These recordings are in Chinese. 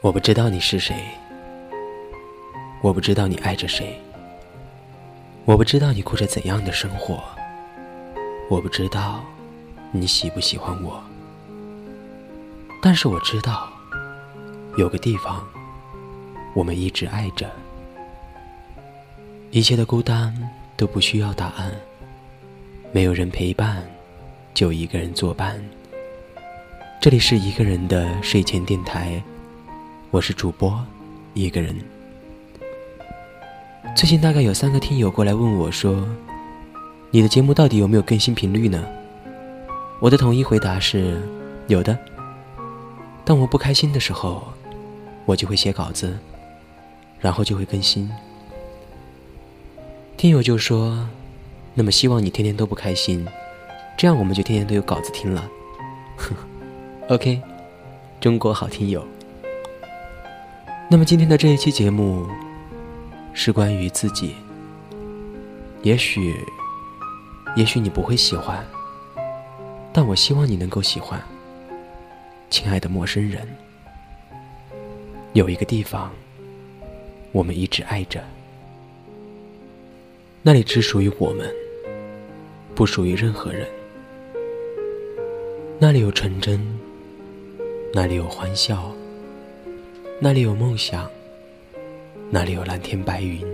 我不知道你是谁，我不知道你爱着谁，我不知道你过着怎样的生活，我不知道你喜不喜欢我，但是我知道，有个地方，我们一直爱着，一切的孤单都不需要答案，没有人陪伴，就一个人作伴。这里是一个人的睡前电台。我是主播，一个人。最近大概有三个听友过来问我，说：“你的节目到底有没有更新频率呢？”我的统一回答是：有的。当我不开心的时候，我就会写稿子，然后就会更新。听友就说：“那么希望你天天都不开心，这样我们就天天都有稿子听了。” OK，中国好听友。那么今天的这一期节目是关于自己。也许，也许你不会喜欢，但我希望你能够喜欢。亲爱的陌生人，有一个地方，我们一直爱着，那里只属于我们，不属于任何人。那里有纯真，那里有欢笑。那里有梦想，那里有蓝天白云，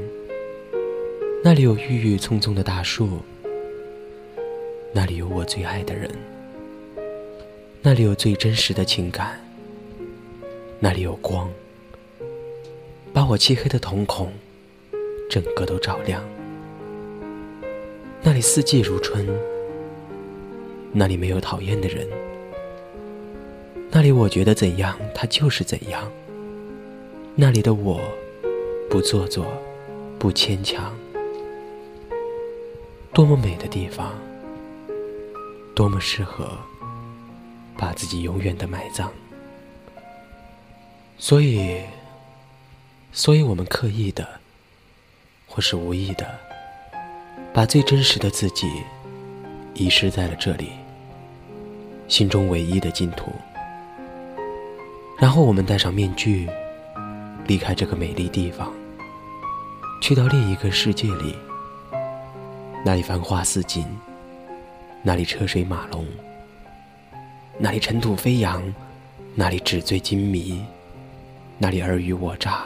那里有郁郁葱葱的大树，那里有我最爱的人，那里有最真实的情感，那里有光，把我漆黑的瞳孔整个都照亮。那里四季如春，那里没有讨厌的人，那里我觉得怎样，它就是怎样。那里的我，不做作，不牵强，多么美的地方，多么适合把自己永远的埋葬。所以，所以我们刻意的，或是无意的，把最真实的自己遗失在了这里，心中唯一的净土。然后我们戴上面具。离开这个美丽地方，去到另一个世界里。那里繁花似锦，那里车水马龙，那里尘土飞扬，那里纸醉金迷，那里尔虞我诈，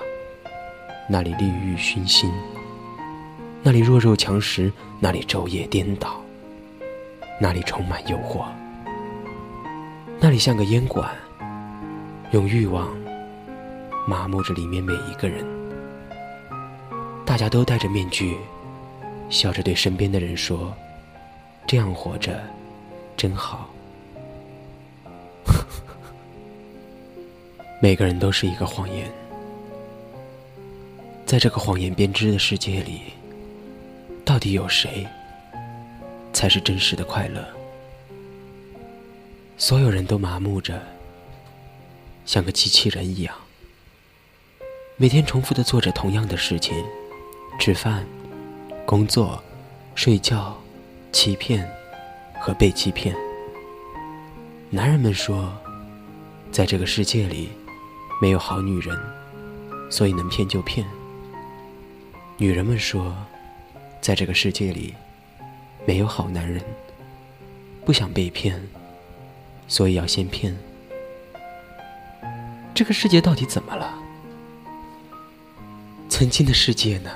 那里利欲熏心，那里弱肉强食，那里昼夜颠倒，那里充满诱惑，那里像个烟馆，用欲望。麻木着里面每一个人，大家都戴着面具，笑着对身边的人说：“这样活着，真好。”每个人都是一个谎言，在这个谎言编织的世界里，到底有谁才是真实的快乐？所有人都麻木着，像个机器人一样。每天重复的做着同样的事情，吃饭、工作、睡觉、欺骗和被欺骗。男人们说，在这个世界里没有好女人，所以能骗就骗。女人们说，在这个世界里没有好男人，不想被骗，所以要先骗。这个世界到底怎么了？曾经的世界呢？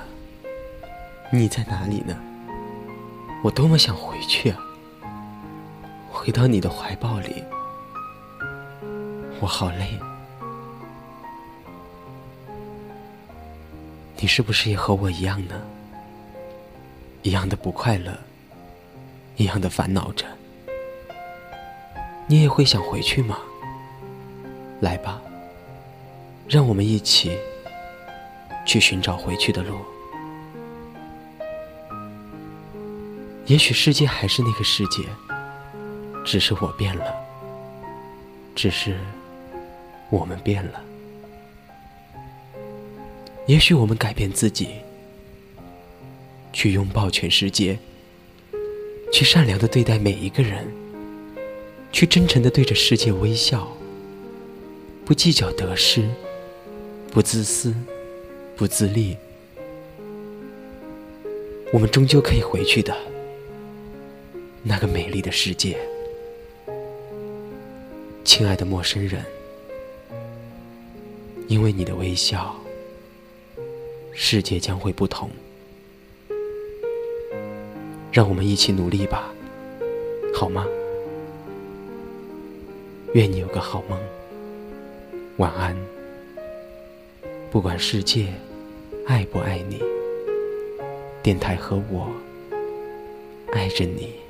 你在哪里呢？我多么想回去啊！回到你的怀抱里，我好累。你是不是也和我一样呢？一样的不快乐，一样的烦恼着。你也会想回去吗？来吧，让我们一起。去寻找回去的路。也许世界还是那个世界，只是我变了，只是我们变了。也许我们改变自己，去拥抱全世界，去善良的对待每一个人，去真诚的对着世界微笑，不计较得失，不自私，不自立，我们终究可以回去的。那个美丽的世界，亲爱的陌生人，因为你的微笑，世界将会不同。让我们一起努力吧，好吗？愿你有个好梦，晚安。不管世界爱不爱你，电台和我爱着你。